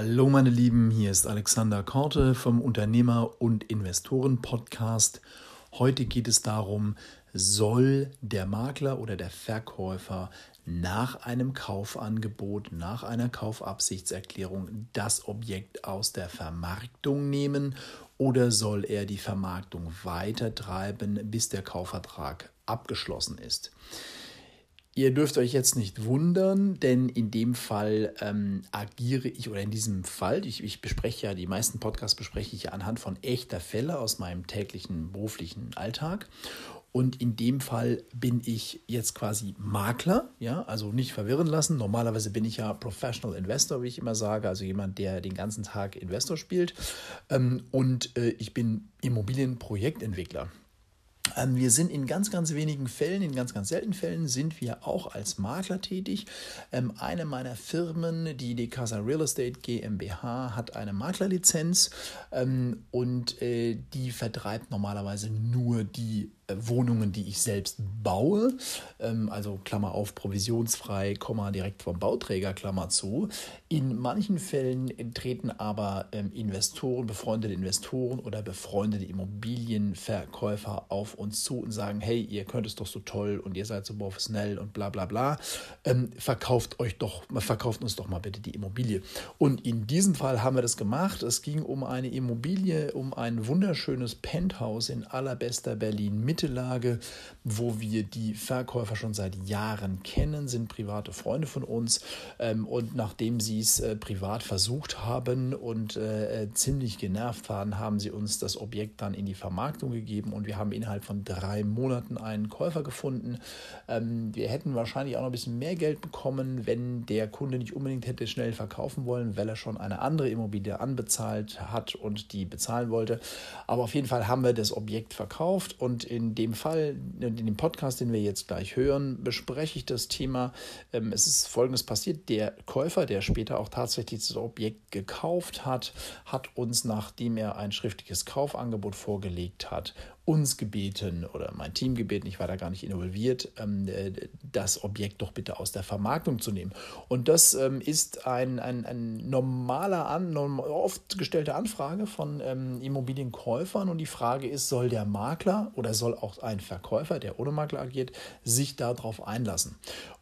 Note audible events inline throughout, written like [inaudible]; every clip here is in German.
Hallo meine Lieben, hier ist Alexander Korte vom Unternehmer- und Investoren-Podcast. Heute geht es darum, soll der Makler oder der Verkäufer nach einem Kaufangebot, nach einer Kaufabsichtserklärung das Objekt aus der Vermarktung nehmen oder soll er die Vermarktung weitertreiben, bis der Kaufvertrag abgeschlossen ist? Ihr dürft euch jetzt nicht wundern, denn in dem Fall ähm, agiere ich oder in diesem Fall, ich, ich, bespreche ja, die meisten Podcasts bespreche ich ja anhand von echter Fälle aus meinem täglichen beruflichen Alltag. Und in dem Fall bin ich jetzt quasi Makler, ja, also nicht verwirren lassen. Normalerweise bin ich ja Professional Investor, wie ich immer sage, also jemand, der den ganzen Tag Investor spielt. Ähm, und äh, ich bin Immobilienprojektentwickler. Ähm, wir sind in ganz, ganz wenigen Fällen, in ganz, ganz seltenen Fällen, sind wir auch als Makler tätig. Ähm, eine meiner Firmen, die die Casa Real Estate GmbH, hat eine Maklerlizenz ähm, und äh, die vertreibt normalerweise nur die Wohnungen, die ich selbst baue, ähm, also Klammer auf, provisionsfrei, Komma direkt vom Bauträger, Klammer zu. In manchen Fällen treten aber ähm, Investoren, befreundete Investoren oder befreundete Immobilienverkäufer auf uns zu und sagen, hey, ihr könnt es doch so toll und ihr seid so professionell und bla bla bla, ähm, verkauft euch doch, verkauft uns doch mal bitte die Immobilie. Und in diesem Fall haben wir das gemacht. Es ging um eine Immobilie, um ein wunderschönes Penthouse in allerbester Berlin mit Mittellage, wo wir die Verkäufer schon seit Jahren kennen, sind private Freunde von uns. Ähm, und nachdem sie es äh, privat versucht haben und äh, äh, ziemlich genervt waren, haben sie uns das Objekt dann in die Vermarktung gegeben und wir haben innerhalb von drei Monaten einen Käufer gefunden. Ähm, wir hätten wahrscheinlich auch noch ein bisschen mehr Geld bekommen, wenn der Kunde nicht unbedingt hätte schnell verkaufen wollen, weil er schon eine andere Immobilie anbezahlt hat und die bezahlen wollte. Aber auf jeden Fall haben wir das Objekt verkauft und in in dem Fall, in dem Podcast, den wir jetzt gleich hören, bespreche ich das Thema. Ähm, es ist Folgendes passiert. Der Käufer, der später auch tatsächlich das Objekt gekauft hat, hat uns, nachdem er ein schriftliches Kaufangebot vorgelegt hat, uns gebeten oder mein Team gebeten, ich war da gar nicht involviert, ähm, äh, das Objekt doch bitte aus der Vermarktung zu nehmen. Und das ähm, ist ein, ein, ein normaler, oft gestellte Anfrage von ähm, Immobilienkäufern. Und die Frage ist, soll der Makler oder soll auch ein Verkäufer, der ohne Makler agiert, sich darauf einlassen?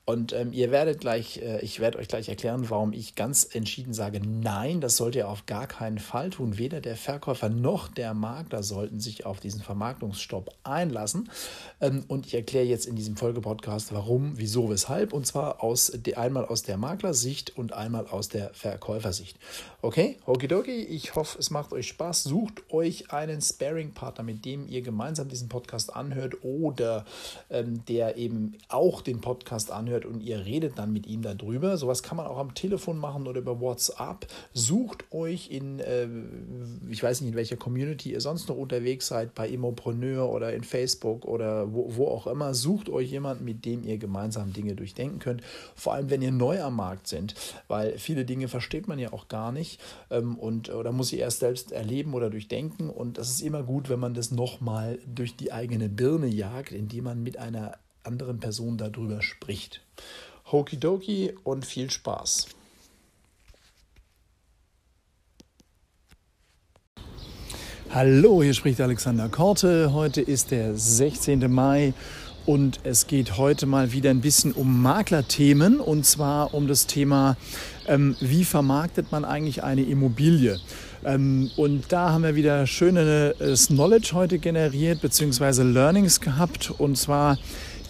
Und ähm, ihr werdet gleich, äh, ich werde euch gleich erklären, warum ich ganz entschieden sage, nein, das sollt ihr auf gar keinen Fall tun. Weder der Verkäufer noch der Makler sollten sich auf diesen Vermarktungsstopp einlassen. Ähm, und ich erkläre jetzt in diesem Folgepodcast, warum, wieso, weshalb. Und zwar aus, einmal aus der Maklersicht und einmal aus der Verkäufersicht. Okay, okidoki, ich hoffe, es macht euch Spaß. Sucht euch einen Sparing-Partner, mit dem ihr gemeinsam diesen Podcast anhört oder ähm, der eben auch den Podcast anhört anhört und ihr redet dann mit ihm darüber. Sowas kann man auch am Telefon machen oder über WhatsApp. Sucht euch in, äh, ich weiß nicht, in welcher Community ihr sonst noch unterwegs seid, bei Immopreneur oder in Facebook oder wo, wo auch immer. Sucht euch jemanden, mit dem ihr gemeinsam Dinge durchdenken könnt. Vor allem, wenn ihr neu am Markt sind, weil viele Dinge versteht man ja auch gar nicht ähm, und oder muss sie erst selbst erleben oder durchdenken. Und das ist immer gut, wenn man das nochmal durch die eigene Birne jagt, indem man mit einer anderen Person darüber spricht. Hokidoki und viel Spaß. Hallo, hier spricht Alexander Korte. Heute ist der 16. Mai und es geht heute mal wieder ein bisschen um Maklerthemen und zwar um das Thema, ähm, wie vermarktet man eigentlich eine Immobilie. Ähm, und da haben wir wieder schönes Knowledge heute generiert, beziehungsweise Learnings gehabt und zwar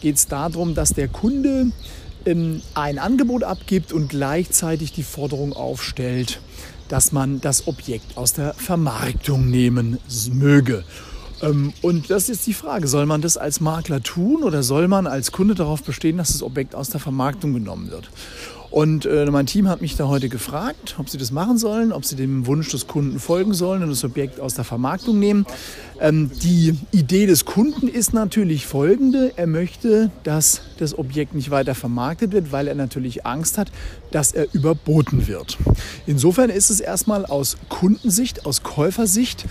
geht es darum, dass der Kunde ähm, ein Angebot abgibt und gleichzeitig die Forderung aufstellt, dass man das Objekt aus der Vermarktung nehmen möge. Ähm, und das ist die Frage, soll man das als Makler tun oder soll man als Kunde darauf bestehen, dass das Objekt aus der Vermarktung genommen wird? Und äh, mein Team hat mich da heute gefragt, ob sie das machen sollen, ob sie dem Wunsch des Kunden folgen sollen und das Objekt aus der Vermarktung nehmen. Ähm, die Idee des Kunden ist natürlich folgende. Er möchte, dass das Objekt nicht weiter vermarktet wird, weil er natürlich Angst hat, dass er überboten wird. Insofern ist es erstmal aus Kundensicht, aus Käufersicht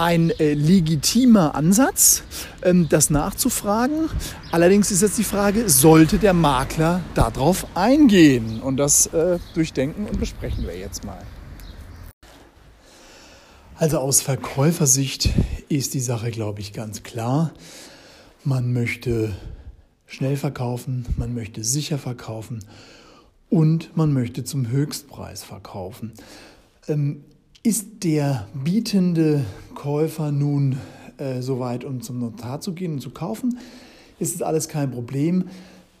ein äh, legitimer Ansatz, ähm, das nachzufragen. Allerdings ist jetzt die Frage, sollte der Makler darauf eingehen? Und das äh, durchdenken und besprechen wir jetzt mal. Also aus Verkäufersicht ist die Sache, glaube ich, ganz klar. Man möchte schnell verkaufen, man möchte sicher verkaufen und man möchte zum Höchstpreis verkaufen. Ähm, ist der bietende Käufer nun äh, soweit, um zum Notar zu gehen und zu kaufen, ist es alles kein Problem.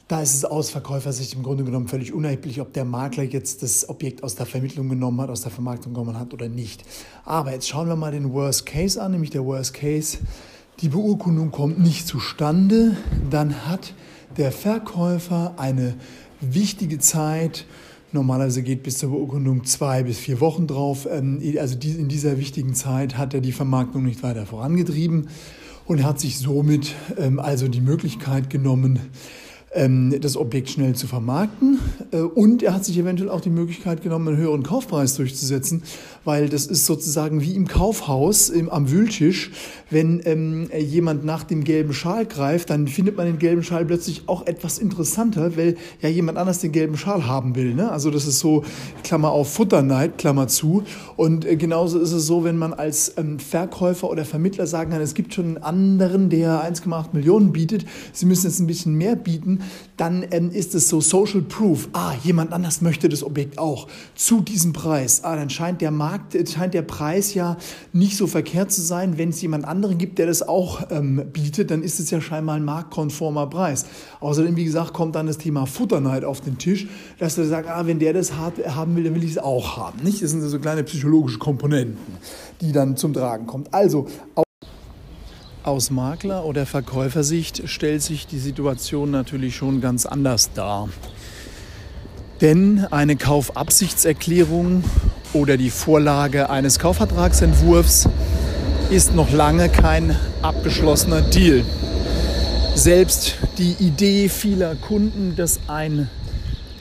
Da ist es aus Verkäufersicht im Grunde genommen völlig unerheblich, ob der Makler jetzt das Objekt aus der Vermittlung genommen hat, aus der Vermarktung genommen hat oder nicht. Aber jetzt schauen wir mal den Worst Case an, nämlich der Worst Case, die Beurkundung kommt nicht zustande, dann hat der Verkäufer eine wichtige Zeit, Normalerweise geht bis zur Beurkundung zwei bis vier Wochen drauf. Ähm, also in dieser wichtigen Zeit hat er die Vermarktung nicht weiter vorangetrieben und hat sich somit ähm, also die Möglichkeit genommen, ähm, das Objekt schnell zu vermarkten. Äh, und er hat sich eventuell auch die Möglichkeit genommen, einen höheren Kaufpreis durchzusetzen, weil das ist sozusagen wie im Kaufhaus am Wühltisch. Wenn ähm, jemand nach dem gelben Schal greift, dann findet man den gelben Schal plötzlich auch etwas interessanter, weil ja jemand anders den gelben Schal haben will. Ne? Also das ist so, Klammer auf, Futterneid, Klammer zu. Und äh, genauso ist es so, wenn man als ähm, Verkäufer oder Vermittler sagen kann, es gibt schon einen anderen, der 1,8 Millionen bietet, Sie müssen jetzt ein bisschen mehr bieten, dann ähm, ist es so Social Proof. Ah, jemand anders möchte das Objekt auch zu diesem Preis. Ah, dann scheint der Markt, äh, scheint der Preis ja nicht so verkehrt zu sein. Wenn es jemand anderen gibt, der das auch ähm, bietet, dann ist es ja scheinbar ein marktkonformer Preis. Außerdem, wie gesagt, kommt dann das Thema Futterneid auf den Tisch, dass er sagt, ah, wenn der das hat, haben will, dann will ich es auch haben. Nicht? Das sind so kleine psychologische Komponenten, die dann zum Tragen kommen. Also aus Makler- oder Verkäufersicht stellt sich die Situation natürlich schon ganz anders dar. Denn eine Kaufabsichtserklärung oder die Vorlage eines Kaufvertragsentwurfs ist noch lange kein abgeschlossener Deal. Selbst die Idee vieler Kunden, dass ein,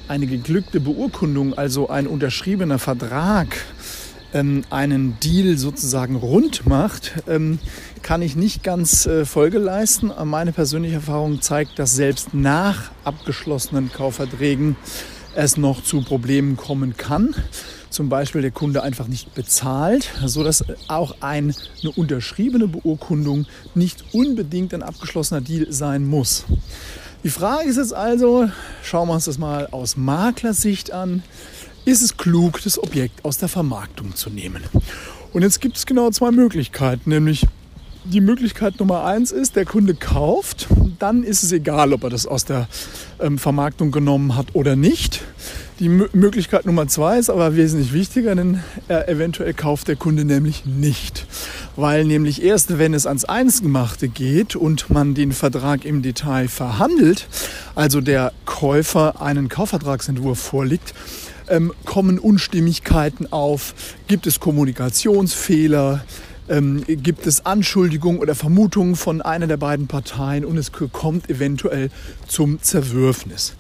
eine geglückte Beurkundung, also ein unterschriebener Vertrag, ähm, einen Deal sozusagen rund macht, ähm, kann ich nicht ganz äh, Folge leisten. Meine persönliche Erfahrung zeigt, dass selbst nach abgeschlossenen Kaufverträgen es noch zu Problemen kommen kann. Zum Beispiel der Kunde einfach nicht bezahlt, sodass auch ein, eine unterschriebene Beurkundung nicht unbedingt ein abgeschlossener Deal sein muss. Die Frage ist jetzt also, schauen wir uns das mal aus Maklersicht an ist es klug, das Objekt aus der Vermarktung zu nehmen. Und jetzt gibt es genau zwei Möglichkeiten, nämlich die Möglichkeit Nummer eins ist, der Kunde kauft, dann ist es egal, ob er das aus der ähm, Vermarktung genommen hat oder nicht. Die Möglichkeit Nummer zwei ist aber wesentlich wichtiger, denn äh, eventuell kauft der Kunde nämlich nicht. Weil nämlich erst, wenn es ans Eingemachte geht und man den Vertrag im Detail verhandelt, also der Käufer einen Kaufvertragsentwurf vorliegt, ähm, kommen Unstimmigkeiten auf, gibt es Kommunikationsfehler, ähm, gibt es Anschuldigungen oder Vermutungen von einer der beiden Parteien und es kommt eventuell zum Zerwürfnis.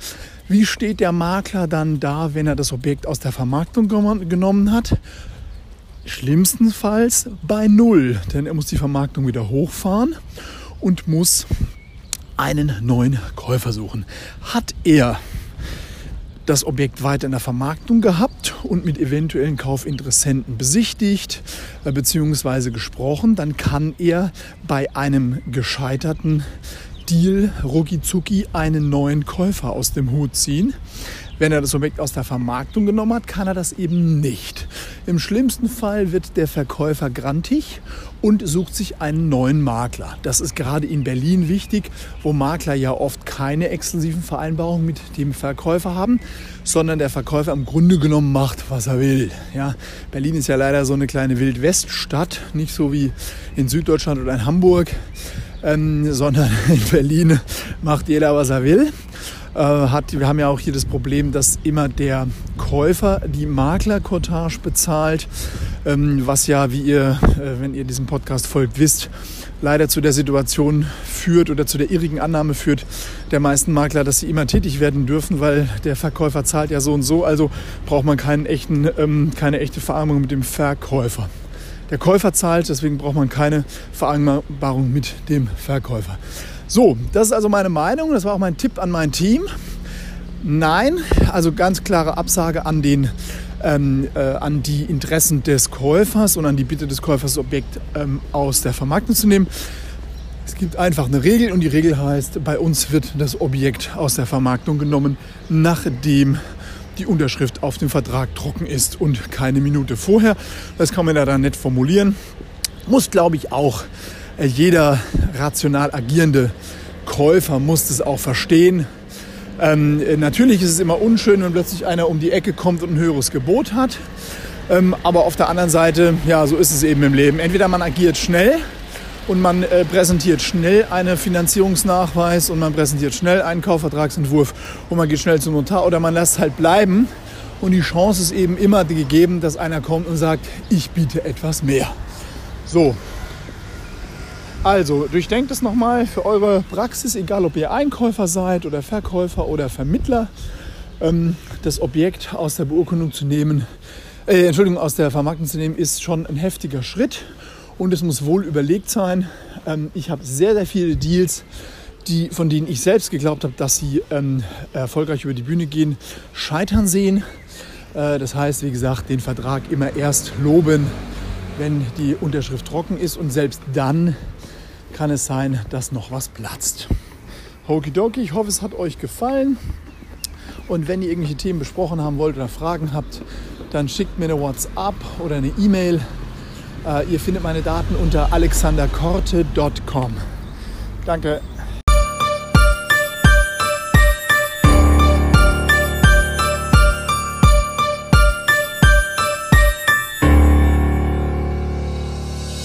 Wie steht der Makler dann da, wenn er das Objekt aus der Vermarktung genommen hat? Schlimmstenfalls bei Null, denn er muss die Vermarktung wieder hochfahren und muss einen neuen Käufer suchen. Hat er das Objekt weiter in der Vermarktung gehabt und mit eventuellen Kaufinteressenten besichtigt äh, bzw. gesprochen, dann kann er bei einem gescheiterten Deal rucki einen neuen Käufer aus dem Hut ziehen. Wenn er das Objekt aus der Vermarktung genommen hat, kann er das eben nicht. Im schlimmsten Fall wird der Verkäufer grantig und sucht sich einen neuen Makler. Das ist gerade in Berlin wichtig, wo Makler ja oft keine exklusiven Vereinbarungen mit dem Verkäufer haben, sondern der Verkäufer im Grunde genommen macht, was er will. Ja, Berlin ist ja leider so eine kleine Wildweststadt, nicht so wie in Süddeutschland oder in Hamburg, ähm, sondern [laughs] in Berlin macht jeder, was er will. Äh, hat, wir haben ja auch hier das Problem, dass immer der Käufer die Maklerkortage bezahlt, ähm, was ja, wie ihr, äh, wenn ihr diesem Podcast folgt, wisst, leider zu der Situation führt oder zu der irrigen Annahme führt der meisten Makler, dass sie immer tätig werden dürfen, weil der Verkäufer zahlt ja so und so, also braucht man keinen echten, ähm, keine echte Vereinbarung mit dem Verkäufer. Der Käufer zahlt, deswegen braucht man keine Vereinbarung mit dem Verkäufer. So, das ist also meine Meinung. Das war auch mein Tipp an mein Team. Nein, also ganz klare Absage an den ähm, äh, an die Interessen des Käufers und an die Bitte des Käufers, das Objekt ähm, aus der Vermarktung zu nehmen. Es gibt einfach eine Regel und die Regel heißt, bei uns wird das Objekt aus der Vermarktung genommen, nachdem die Unterschrift auf dem Vertrag trocken ist und keine Minute vorher. Das kann man ja dann nett formulieren. Muss, glaube ich, auch äh, jeder rational agierende Käufer muss das auch verstehen. Ähm, natürlich ist es immer unschön, wenn plötzlich einer um die Ecke kommt und ein höheres Gebot hat. Ähm, aber auf der anderen Seite, ja, so ist es eben im Leben. Entweder man agiert schnell und man äh, präsentiert schnell einen Finanzierungsnachweis und man präsentiert schnell einen Kaufvertragsentwurf und man geht schnell zum Notar oder man lässt halt bleiben. Und die Chance ist eben immer gegeben, dass einer kommt und sagt, ich biete etwas mehr. So, also, durchdenkt es nochmal für eure Praxis, egal ob ihr Einkäufer seid oder Verkäufer oder Vermittler, ähm, das Objekt aus der Beurkundung zu nehmen, äh, Entschuldigung, aus der Vermarktung zu nehmen, ist schon ein heftiger Schritt und es muss wohl überlegt sein. Ähm, ich habe sehr, sehr viele Deals, die, von denen ich selbst geglaubt habe, dass sie ähm, erfolgreich über die Bühne gehen, scheitern sehen. Äh, das heißt, wie gesagt, den Vertrag immer erst loben, wenn die Unterschrift trocken ist und selbst dann kann es sein, dass noch was platzt. Hokidoki, ich hoffe, es hat euch gefallen. Und wenn ihr irgendwelche Themen besprochen haben wollt oder Fragen habt, dann schickt mir eine WhatsApp oder eine E-Mail. Äh, ihr findet meine Daten unter alexanderkorte.com. Danke.